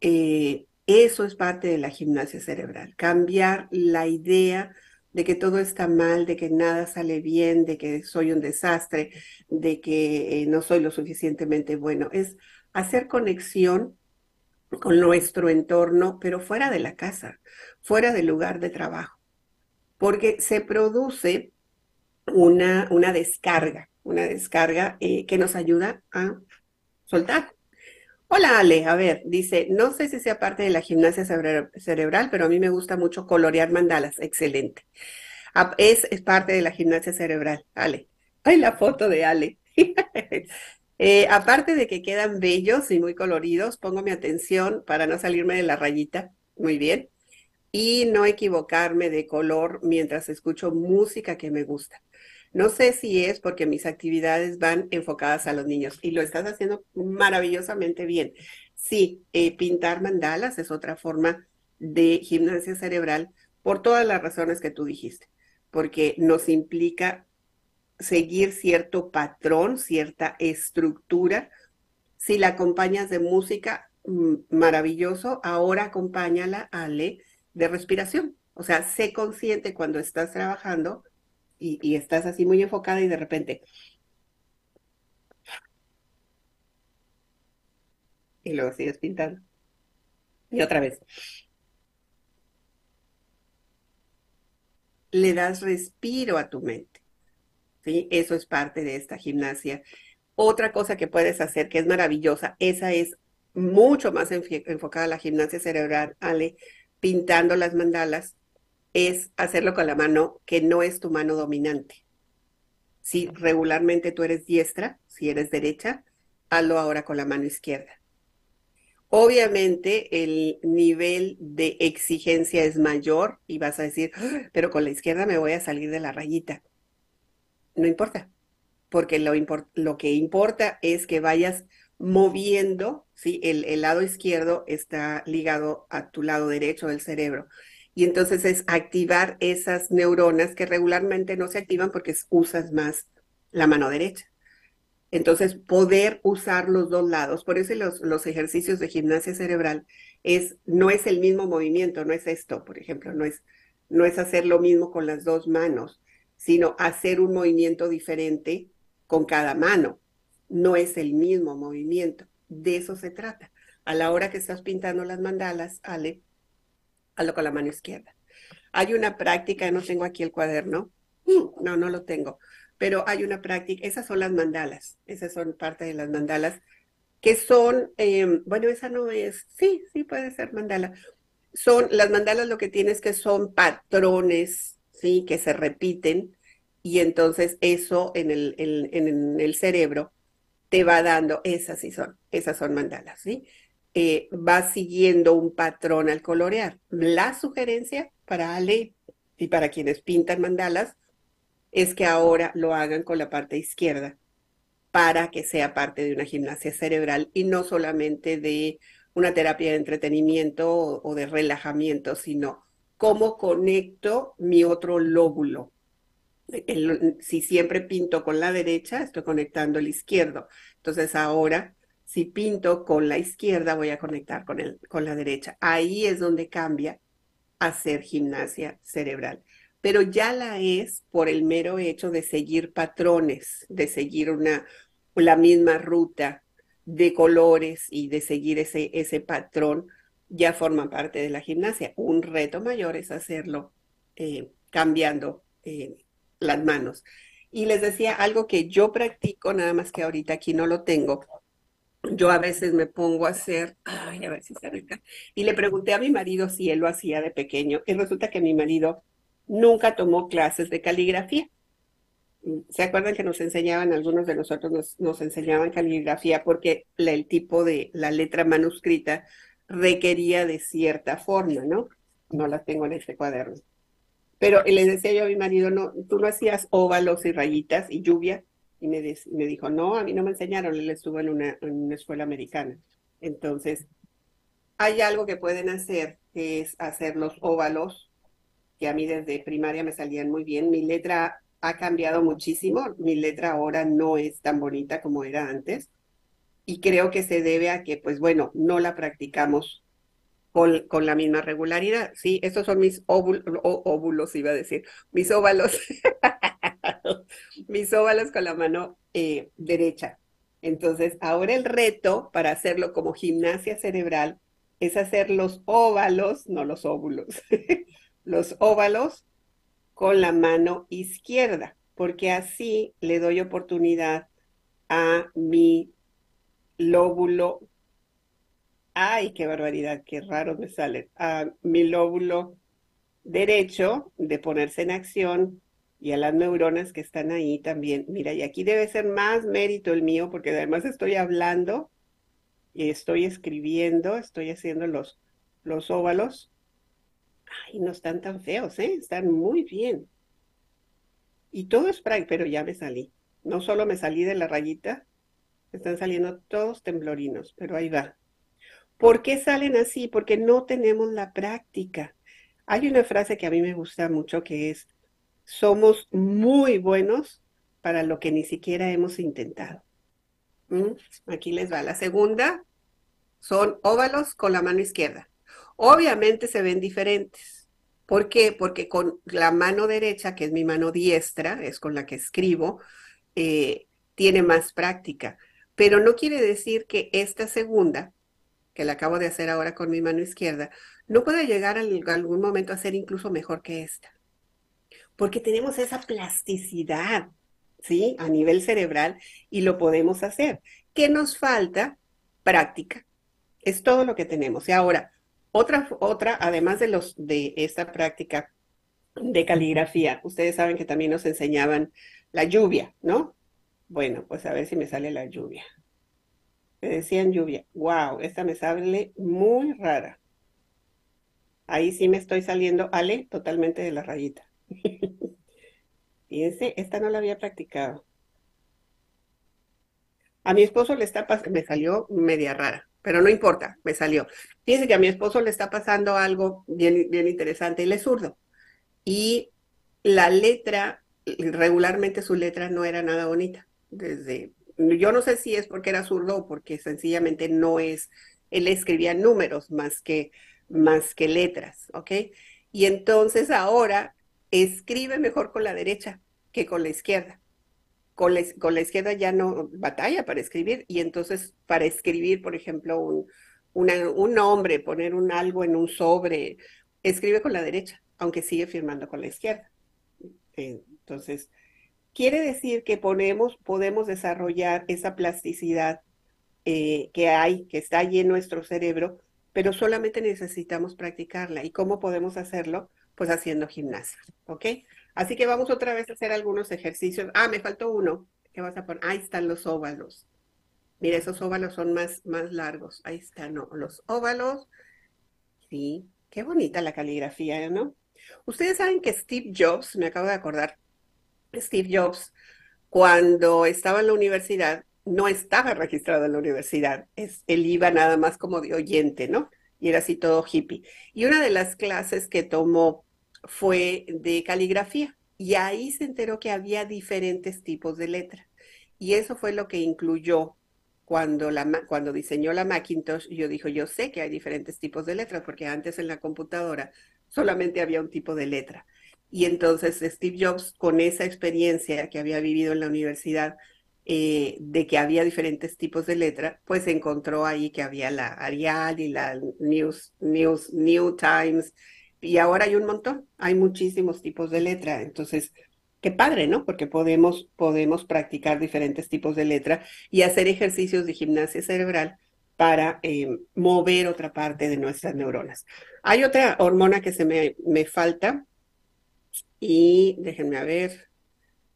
Eh, eso es parte de la gimnasia cerebral, cambiar la idea de que todo está mal, de que nada sale bien, de que soy un desastre, de que eh, no soy lo suficientemente bueno. Es hacer conexión con nuestro entorno, pero fuera de la casa, fuera del lugar de trabajo, porque se produce una, una descarga, una descarga eh, que nos ayuda a soltar. Hola Ale, a ver, dice, no sé si sea parte de la gimnasia cerebral, pero a mí me gusta mucho colorear mandalas, excelente. Es, es parte de la gimnasia cerebral, Ale. Ay, la foto de Ale. Eh, aparte de que quedan bellos y muy coloridos, pongo mi atención para no salirme de la rayita. Muy bien. y no equivocarme de color mientras escucho música que me gusta. No sé si es porque mis actividades van enfocadas a los niños y lo estás haciendo maravillosamente bien. Sí, eh, pintar mandalas es otra forma de gimnasia cerebral por todas las razones que tú dijiste, porque nos implica seguir cierto patrón, cierta estructura. Si la acompañas de música, mm, maravilloso. Ahora acompáñala, Ale, de respiración. O sea, sé consciente cuando estás trabajando y, estás así muy enfocada y de repente... Y luego sigues pintando. Y otra vez. Le das respiro a tu mente. ¿sí? Eso es parte de esta gimnasia. Otra cosa que puedes hacer que es maravillosa, esa es mucho más enfocada la gimnasia cerebral, Ale, pintando las mandalas, es hacerlo con la mano que no es tu mano dominante. Si regularmente tú eres diestra, si eres derecha, hazlo ahora con la mano izquierda. Obviamente el nivel de exigencia es mayor y vas a decir, ah, pero con la izquierda me voy a salir de la rayita no importa, porque lo, lo que importa es que vayas moviendo, ¿sí? El, el, lado izquierdo está ligado a tu lado derecho del cerebro. Y entonces es activar esas neuronas que regularmente no se activan porque usas más la mano derecha. Entonces, poder usar los dos lados. Por eso los, los ejercicios de gimnasia cerebral es, no es el mismo movimiento, no es esto, por ejemplo, no es, no es hacer lo mismo con las dos manos sino hacer un movimiento diferente con cada mano. No es el mismo movimiento. De eso se trata. A la hora que estás pintando las mandalas, Ale, hazlo con la mano izquierda. Hay una práctica, no tengo aquí el cuaderno, no, no lo tengo, pero hay una práctica, esas son las mandalas, esas son parte de las mandalas, que son, em, bueno, esa no es, sí, sí puede ser mandala. Son, las mandalas lo que tienes que son patrones ¿sí? Que se repiten y entonces eso en el, en, el cerebro te va dando, esas sí son, esas son mandalas, ¿sí? Eh, va siguiendo un patrón al colorear. La sugerencia para Ale y para quienes pintan mandalas es que ahora lo hagan con la parte izquierda para que sea parte de una gimnasia cerebral y no solamente de una terapia de entretenimiento o de relajamiento, sino cómo conecto mi otro lóbulo. si siempre pinto con la derecha, estoy conectando el izquierdo. Entonces ahora, si pinto con la izquierda, voy a conectar con, el, con la derecha. Ahí es donde cambia hacer gimnasia cerebral. Pero ya la es por el mero hecho de seguir patrones, de seguir una, la misma ruta de colores y de seguir ese, ese patrón ya forman parte de la gimnasia. Un reto mayor es hacerlo eh, cambiando eh, las manos. Y les decía algo que yo practico, nada más que ahorita aquí no lo tengo. Yo a veces me pongo a hacer, ay, a ver si se rica. Y le pregunté a mi marido si él lo hacía de pequeño. Y resulta que mi marido nunca tomó clases de caligrafía. ¿Se acuerdan que nos enseñaban, algunos de nosotros nos, nos enseñaban caligrafía porque el tipo de la letra manuscrita requería de cierta forma, ¿no? No las tengo en este cuaderno. Pero le decía yo a mi marido, no, tú no hacías óvalos y rayitas y lluvia. Y me, dijo, no, a mí no me enseñaron, él estuvo en una, en una escuela americana. Entonces, hay algo que pueden hacer, que es hacer los óvalos, que a mí desde primaria me salían muy bien. Mi letra ha cambiado muchísimo, mi letra ahora no es tan bonita como era antes y creo que se debe a que, pues bueno, no la practicamos con, con la misma regularidad. Sí, estos son mis óvulos, iba a decir, mis óvalos, mis óvalos con la mano eh, derecha. Entonces, ahora el reto para hacerlo como gimnasia cerebral es hacer los óvalos, no los óvulos, los óvalos con la mano izquierda, porque así le doy oportunidad a mi lóbulo. Ay, qué barbaridad, qué raro me sale. A mi lóbulo derecho de ponerse en acción y a las neuronas que están ahí también. Mira, y aquí debe ser más mérito el mío porque además estoy hablando y estoy escribiendo, estoy haciendo los, los óvalos. Ay, no están tan feos, ¿eh? Están muy bien. Y todo es práctico, pero ya me salí. No solo me salí de la rayita, están saliendo todos temblorinos, pero ahí va. ¿Por qué salen así? Porque no tenemos la práctica. Hay una frase que a mí me gusta mucho que es, somos muy buenos para lo que ni siquiera hemos intentado. ¿Mm? Aquí les va. La segunda son óvalos con la mano izquierda. Obviamente se ven diferentes. ¿Por qué? Porque con la mano derecha, que es mi mano diestra, es con la que escribo, eh, tiene más práctica. Pero no quiere decir que esta segunda, que la acabo de hacer ahora con mi mano izquierda, no pueda llegar en algún momento a ser incluso mejor que esta. Porque tenemos esa plasticidad, ¿sí? A nivel cerebral y lo podemos hacer. ¿Qué nos falta? Práctica. Es todo lo que tenemos. Y ahora, otra, otra, además de los de esta práctica de caligrafía, ustedes saben que también nos enseñaban la lluvia, ¿no? Bueno, pues a ver si me sale la lluvia. Me decían lluvia. Wow, esta me sale muy rara. Ahí sí me estoy saliendo, Ale, totalmente de la rayita. Fíjense, esta no la había practicado. A mi esposo le está pasando, me salió media rara pero no importa, me salió. Fíjense que a mi esposo le está pasando algo bien, bien interesante, él es zurdo. Y la letra, regularmente su letra no era nada bonita. Desde, yo no sé si es porque era zurdo o porque sencillamente no es, él escribía números más que, más que letras, ¿ok? Y entonces ahora escribe mejor con la derecha que con la izquierda con la, izquierda ya no batalla para escribir y entonces para escribir, por ejemplo, un, un nombre, poner un algo en un sobre, escribe con la derecha, aunque sigue firmando con la izquierda. Entonces, quiere decir que ponemos, podemos desarrollar esa plasticidad eh, que hay, que está allí en nuestro cerebro, pero solamente necesitamos practicarla. ¿Y cómo podemos hacerlo? Pues haciendo gimnasia, ¿ok? Así que vamos otra vez a hacer algunos ejercicios. Ah, me faltó uno. ¿Qué vas a poner? Ahí están los óvalos. Mira, esos óvalos son más, más largos. Ahí están, ¿no? Los óvalos. Sí, qué bonita la caligrafía, ¿no? Ustedes saben que Steve Jobs, me acabo de acordar, Steve Jobs, cuando estaba en la universidad, no estaba registrado en la universidad. Es, él iba nada más como de oyente, ¿no? Y era así todo hippie. Y una de las clases que tomó fue de caligrafía y ahí se enteró que había diferentes tipos de letra. Y eso fue lo que incluyó cuando, cuando diseñó la Macintosh. Yo dijo, yo sé que hay diferentes tipos de letras porque antes en la computadora solamente había un tipo de letra. Y entonces Steve Jobs, con esa experiencia que había vivido en la universidad, eh, de que había diferentes tipos de letra, pues encontró ahí que había la Arial y la News, News, New Times y ahora hay un montón, hay muchísimos tipos de letra, entonces, qué padre, ¿no? Porque podemos, podemos practicar diferentes tipos de letra y hacer ejercicios de gimnasia cerebral para em, mover otra parte de nuestras neuronas. Hay otra hormona que se me, me falta y déjenme a ver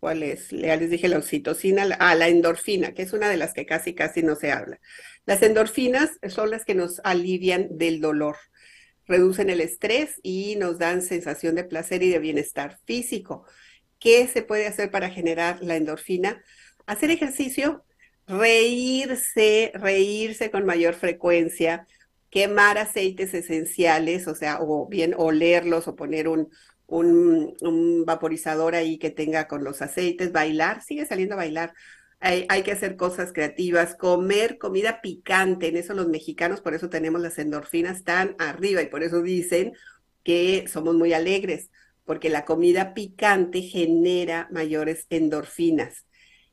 cuál es. Ya les dije la oxitocina, ah, la endorfina, que es una de las que casi, casi no se habla. Las endorfinas son las que nos alivian del dolor reducen el estrés y nos dan sensación de placer y de bienestar físico. ¿Qué se puede hacer para generar la endorfina? Hacer ejercicio, reírse, reírse con mayor frecuencia, quemar aceites esenciales, o sea, o bien olerlos o poner un, un, vaporizador ahí que tenga con los aceites, bailar, sigue saliendo a bailar, hay, que hacer cosas creativas, comer comida picante, en eso los mexicanos, por eso tenemos las endorfinas tan arriba y por eso dicen que somos muy alegres, porque la comida picante genera mayores endorfinas.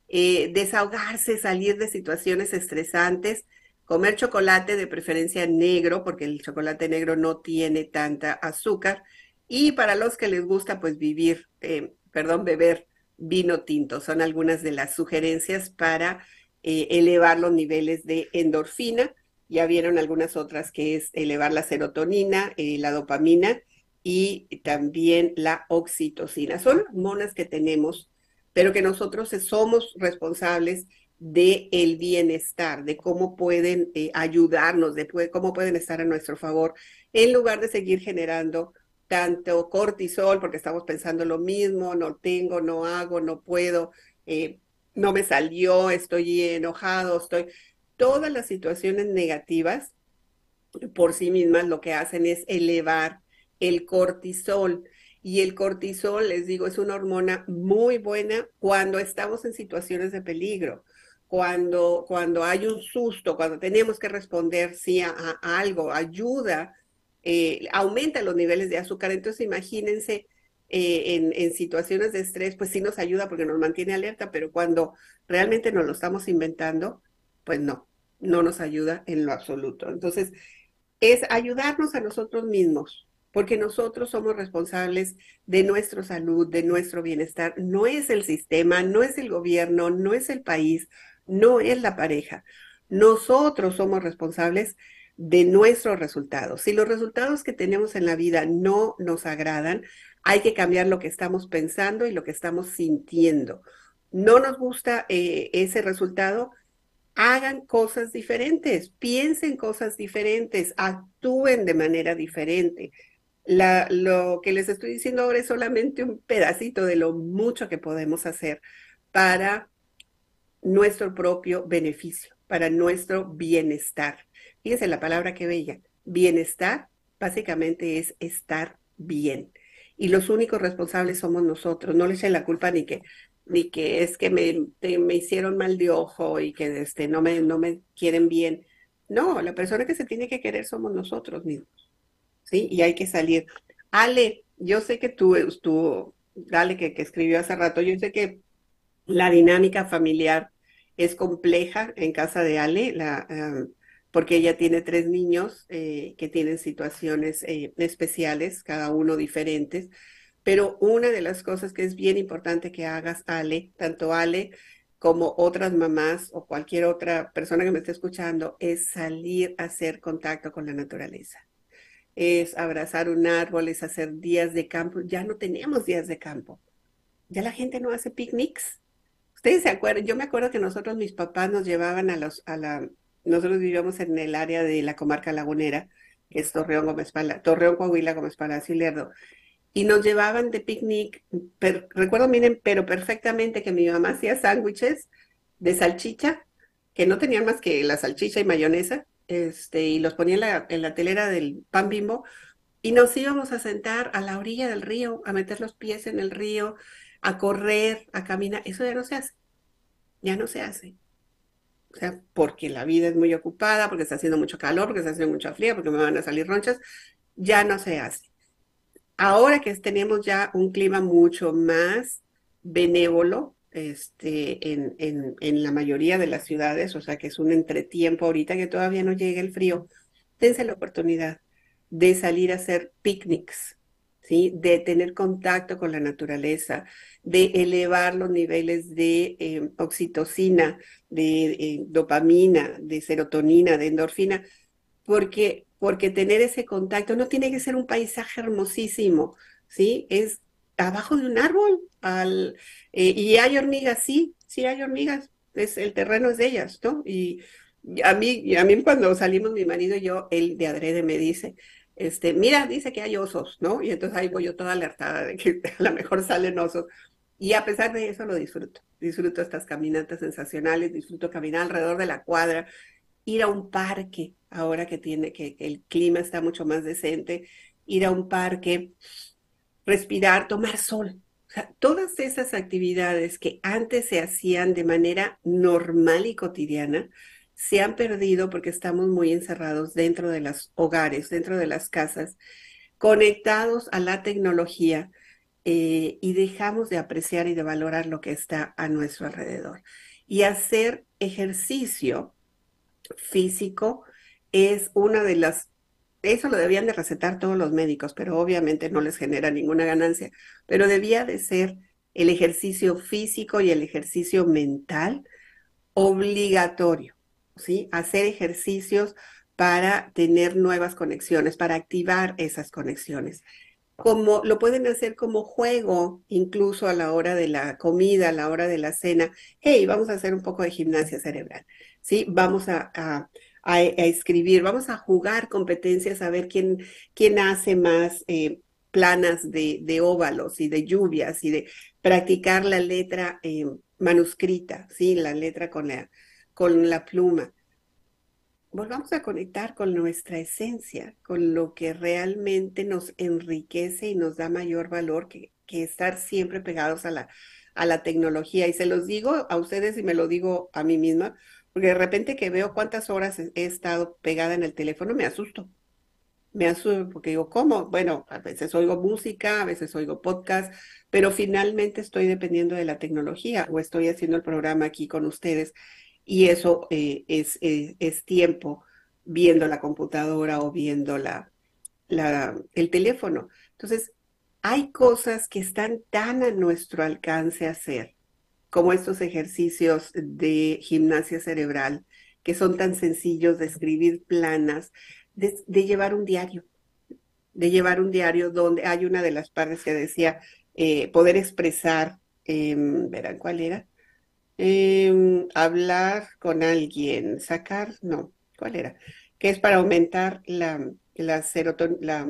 Eh, desahogarse, salir de situaciones estresantes, comer chocolate de preferencia negro, porque el chocolate negro no tiene tanta azúcar, y para los que les gusta, pues vivir, eh, perdón, beber vino tinto. Son algunas de las sugerencias para eh, elevar los niveles de endorfina. Ya vieron algunas otras que es elevar la serotonina, eh, la dopamina y también la oxitocina. Son hormonas que tenemos, pero que nosotros somos responsables de el bienestar, de cómo pueden eh, ayudarnos, de cómo pueden estar a nuestro favor, en lugar de seguir generando tanto cortisol, porque estamos pensando lo mismo, no tengo, no hago, no puedo, eh, no me salió, estoy enojado, estoy... Todas las situaciones negativas por sí mismas lo que hacen es elevar el cortisol. Y el cortisol, les digo, es una hormona muy buena cuando estamos en situaciones de peligro, cuando, cuando hay un susto, cuando tenemos que responder sí a, algo, ayuda, eh, aumenta los niveles de azúcar. Entonces, imagínense eh, en, en, situaciones de estrés, pues sí nos ayuda porque nos mantiene alerta, pero cuando realmente nos lo estamos inventando, pues no, no nos ayuda en lo absoluto. Entonces, es ayudarnos a nosotros mismos, porque nosotros somos responsables de nuestra salud, de nuestro bienestar. No es el sistema, no es el gobierno, no es el país, no es la pareja. Nosotros somos responsables de nuestros resultados. Si los resultados que tenemos en la vida no nos agradan, hay que cambiar lo que estamos pensando y lo que estamos sintiendo. No nos gusta eh, ese resultado, hagan cosas diferentes, piensen cosas diferentes, actúen de manera diferente. lo que les estoy diciendo ahora es solamente un pedacito de lo mucho que podemos hacer para nuestro propio beneficio, para nuestro bienestar. Fíjense la palabra que bella. Bienestar básicamente es estar bien. Y los únicos responsables somos nosotros. No le echen la culpa ni que ni que es que me, me hicieron mal de ojo y que este, no, me, no me quieren bien. No, la persona que se tiene que querer somos nosotros mismos. ¿Sí? Y hay que salir. Ale, yo sé que tú, tú Dale, que, que escribió hace rato, yo sé que la dinámica familiar es compleja en casa de Ale, la, em, porque ella tiene tres niños eh, que tienen situaciones eh, especiales, cada uno diferentes. Pero una de las cosas que es bien importante que hagas, Ale, tanto Ale como otras mamás o cualquier otra persona que me esté escuchando, es salir a hacer contacto con la naturaleza. Es abrazar un árbol, es hacer días de campo. Ya no tenemos días de campo. Ya la gente no hace picnics. Ustedes se acuerdan, yo me acuerdo que nosotros, mis papás nos llevaban a los, a la, nosotros vivíamos en el área de la comarca lagunera, que es Torreón, Gómez Palacio, Torreón, Coahuila, Gómez Palacio y Lerdo y nos llevaban de picnic. recuerdo, miren, pero perfectamente que mi mamá hacía sándwiches de salchicha, que no tenían más que la salchicha y mayonesa, este, y los ponía en la, en la telera del pan bimbo, y nos íbamos a sentar a la orilla del río, a meter los pies en el río, a correr, a caminar. Eso ya no se hace. Ya no se hace. O sea, porque la vida es muy ocupada, porque está haciendo mucho calor, porque está haciendo mucha fría, porque me van a salir ronchas, ya no se hace. Ahora que tenemos ya un clima mucho más benévolo, este, en, en, en, la mayoría de las ciudades, o sea que es un entretiempo ahorita que todavía no llega el frío, dense la oportunidad de salir a hacer picnics, ¿sí? de tener contacto con la naturaleza, de elevar los niveles de eh, oxitocina, de eh, dopamina, de serotonina, de endorfina, porque porque tener ese contacto no tiene que ser un paisaje hermosísimo, ¿sí? Es abajo de un árbol, al, eh, y hay hormigas, sí, sí hay hormigas, es, el terreno es de ellas, ¿no? Y, a mí, a mí cuando salimos mi marido y yo, él de adrede me dice, este, mira, dice que hay osos, ¿no? Y entonces ahí voy yo toda alertada de que a lo mejor salen osos. Y a pesar de eso lo disfruto. Disfruto estas caminatas sensacionales, disfruto caminar alrededor de la cuadra, ir a un parque, ahora que tiene que, el clima está mucho más decente, ir a un parque, respirar, tomar sol. todas esas actividades que antes se hacían de manera normal y cotidiana, se han perdido porque estamos muy encerrados dentro de los hogares, dentro de las casas, conectados a la tecnología eh, y dejamos de apreciar y de valorar lo que está a nuestro alrededor. Y hacer ejercicio físico es una de las, eso lo debían de recetar todos los médicos, pero obviamente no les genera ninguna ganancia, pero debía de ser el ejercicio físico y el ejercicio mental obligatorio, ¿sí? Hacer ejercicios para tener nuevas conexiones, para activar esas conexiones. Como lo pueden hacer como juego, incluso a la hora de la comida, a la hora de la cena. Hey, vamos a hacer un poco de gimnasia cerebral. ¿sí? Vamos a, escribir, vamos a jugar competencias, a ver quién, quién hace más eh, planas de, óvalos y de lluvias y de practicar la letra eh, manuscrita, ¿sí? la letra con la, con la pluma. Volvamos a conectar con nuestra esencia, con lo que realmente nos enriquece y nos da mayor valor que, que estar siempre pegados a la, a la tecnología. Y se los digo a ustedes y me lo digo a mí misma, porque de repente que veo cuántas horas he estado pegada en el teléfono, me asusto me asumo porque digo, ¿cómo? Bueno, a veces oigo música, a veces oigo podcast, pero finalmente estoy dependiendo de la tecnología o estoy haciendo el programa aquí con ustedes y eso eh, es, eh, es, tiempo viendo la computadora o viendo la, la, el teléfono. Entonces, hay cosas que están tan a nuestro alcance hacer, como estos ejercicios de gimnasia cerebral, que son tan sencillos de escribir planas, de, llevar un diario, de llevar un diario donde hay una de las partes que decía eh, poder expresar, em, verán cuál era, em, hablar con alguien, sacar, no, ¿cuál era? Que es para aumentar la, la serotonina,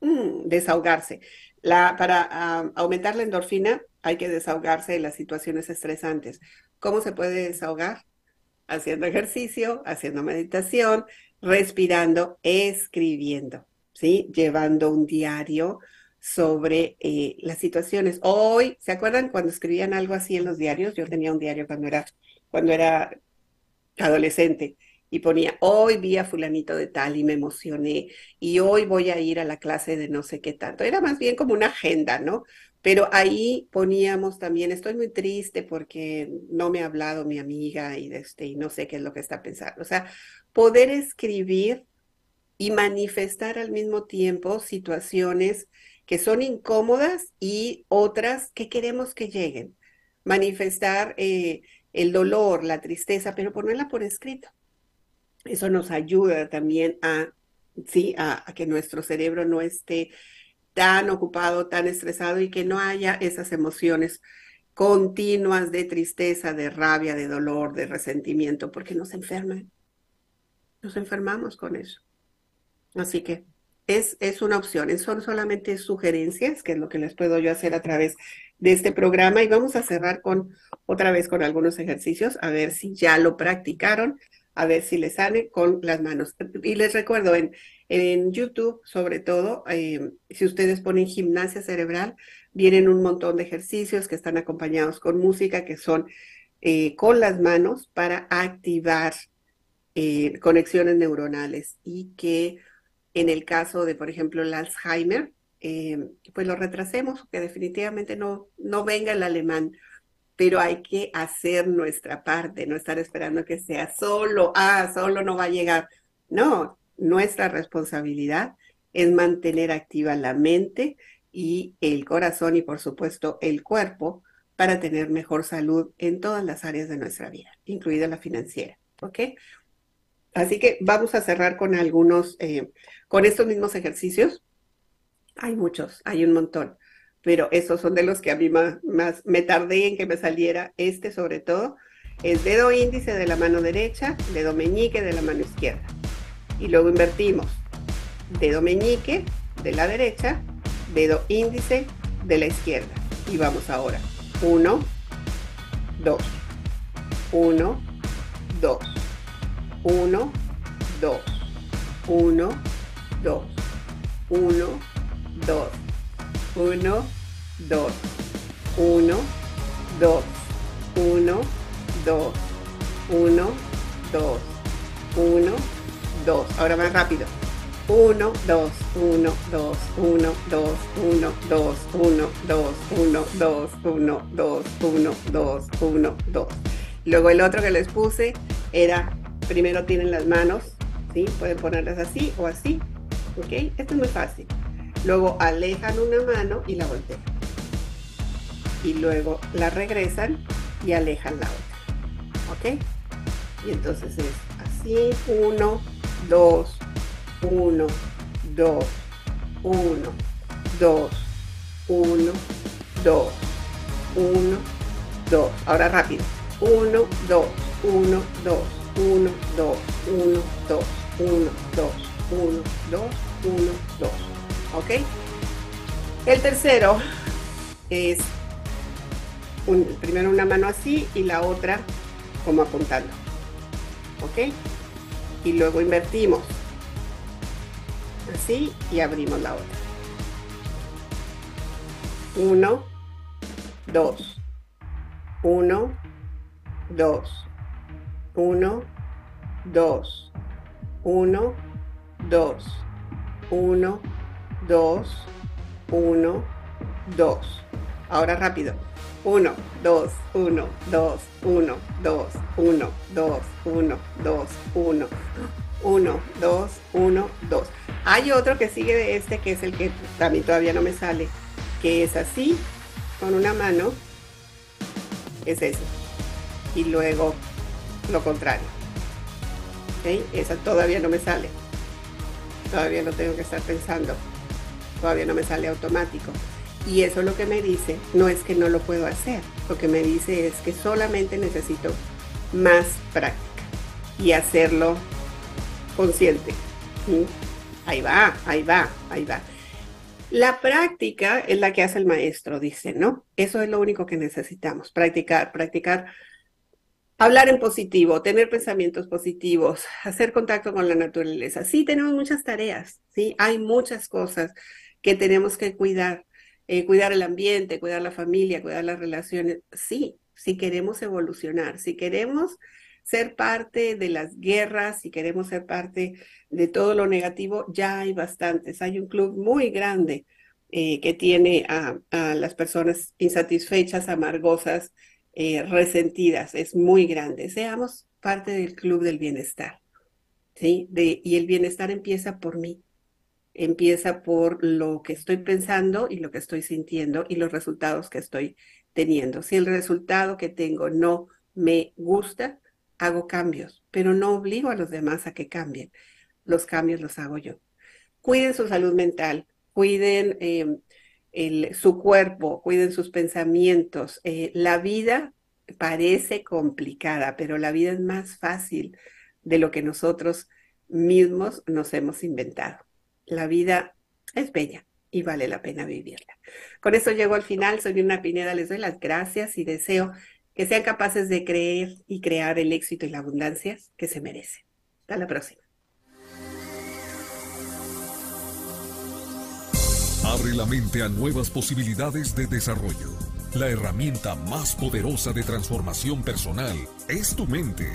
mm, desahogarse. La, para ah, aumentar la endorfina hay que desahogarse de las situaciones estresantes. ¿Cómo se puede desahogar? Haciendo ejercicio, haciendo meditación, respirando, escribiendo, ¿sí? Llevando un diario sobre eh, las situaciones. Hoy, ¿se acuerdan cuando escribían algo así en los diarios? Yo tenía un diario cuando era, cuando era adolescente y ponía, hoy vi a fulanito de tal y me emocioné y hoy voy a ir a la clase de no sé qué tanto. Era más bien como una agenda, ¿no? Pero ahí poníamos también, estoy muy triste porque no me ha hablado mi amiga y, este, y no sé qué es lo que está pensando. O sea, poder escribir y manifestar al mismo tiempo situaciones que son incómodas y otras que queremos que lleguen. Manifestar eh, el dolor, la tristeza, pero ponerla por escrito. Eso nos ayuda también a, sí, a, a que nuestro cerebro no esté tan ocupado, tan estresado y que no haya esas emociones continuas de tristeza, de rabia, de dolor, de resentimiento, porque nos enferman nos enfermamos con eso. Así que es, es una opción, son solamente sugerencias, que es lo que les puedo yo hacer a través de este programa y vamos a cerrar con otra vez con algunos ejercicios, a ver si ya lo practicaron, a ver si les sale con las manos. Y les recuerdo, en, en YouTube, sobre todo, eh, si ustedes ponen gimnasia cerebral, vienen un montón de ejercicios que están acompañados con música, que son eh, con las manos para activar eh, conexiones neuronales y que en el caso de, por ejemplo, el Alzheimer, eh, pues lo retrasemos, que definitivamente no, no venga el alemán, pero hay que hacer nuestra parte, no estar esperando que sea solo, ah, solo no va a llegar. No, nuestra responsabilidad es mantener activa la mente y el corazón y por supuesto el cuerpo para tener mejor salud en todas las áreas de nuestra vida, incluida la financiera. ¿Ok? Así que vamos a cerrar con algunos, eh, con estos mismos ejercicios. Hay muchos, hay un montón, pero esos son de los que a mí más, me tardé en que me saliera. Este sobre todo es dedo índice de la mano derecha, dedo meñique de la mano izquierda. Y luego invertimos. Dedo meñique de la derecha, dedo índice de la izquierda. Y vamos ahora. Uno, dos. Uno, dos. 1, 2, 1, 2, 1, 2, 1, 2, 1, 2, 1, 2, 1, 2, 1, 2. Ahora más rápido. 1, 2, 1, 2, 1, 2, 1, 2, 1, 2, 1, 2, 1, 2, 1, 2, 1, 2. Luego el otro que les puse era primero tienen las manos, ¿sí? Pueden ponerlas así o así, ¿ok? Esto es muy fácil. Luego alejan una mano y la voltean. Y luego la regresan y alejan la otra, ¿ok? Y entonces es así, uno, dos, uno, dos, uno, dos, uno, dos, uno, dos. Ahora rápido. Uno, dos, uno, dos, 1, 2, 1, 2, 1, 2, 1, 2, 1, 2. ¿Ok? El tercero es primero una mano así y la otra como apuntando. ¿Ok? Y luego invertimos. Así y abrimos la otra. Uno, dos. Uno, dos. Uno, dos. Uno, dos. Uno, dos. Uno, dos. Ahora rápido. 1, 2, 1, 2, 1, 2, 1, 2, 1, 2, 1, 1, 2, 1, 2. Hay otro que sigue de este que es el que también todavía no me sale, que es así, con una mano, es ese. Y luego lo contrario. ¿Okay? Esa todavía no me sale. Todavía no tengo que estar pensando. Todavía no me sale automático. Y eso lo que me dice no es que no lo puedo hacer, lo que me dice es que solamente necesito más práctica y hacerlo consciente. Ahí va, ahí va, ahí va. La práctica es la que hace el maestro, dice, ¿no? Eso es lo único que necesitamos, practicar, practicar, hablar en positivo, tener pensamientos positivos, hacer contacto con la naturaleza. Sí, tenemos muchas tareas, sí, hay muchas cosas que tenemos que cuidar, eh, cuidar el ambiente, cuidar la familia, cuidar las relaciones. Sí, si queremos evolucionar, si queremos ser parte de las guerras, si queremos ser parte de todo lo negativo, ya hay bastantes. Hay un club muy grande eh, que tiene a, las personas insatisfechas, amargosas, eh, resentidas. Es muy grande. Seamos parte del club del bienestar. ¿sí? Y el bienestar empieza por mí empieza por lo que estoy pensando y lo que estoy sintiendo y los resultados que estoy teniendo. Si el resultado que tengo no me gusta, hago cambios, pero no obligo a los demás a que cambien. Los cambios los hago yo. Cuiden su salud mental, cuiden su cuerpo, cuiden sus pensamientos. Eh, la vida parece complicada, pero la vida es más fácil de lo que nosotros mismos nos hemos inventado la vida es bella y vale la pena vivirla. Con eso llego al final. Soy una Pineda, les doy las gracias y deseo que sean capaces de creer y crear el éxito y la abundancia que se merecen. Hasta la próxima. Abre la mente a nuevas posibilidades de desarrollo. La herramienta más poderosa de transformación personal es tu mente.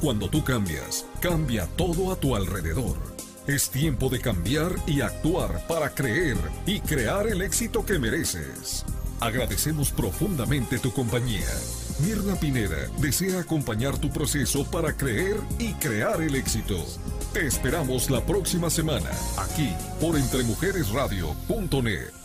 Cuando tú cambias, cambia todo a tu alrededor. Es tiempo de cambiar y actuar para creer y crear el éxito que mereces. Agradecemos profundamente tu compañía. Mirna Pineda desea acompañar tu proceso para creer y crear el éxito. Te esperamos la próxima semana, aquí por entremujeresradio.net.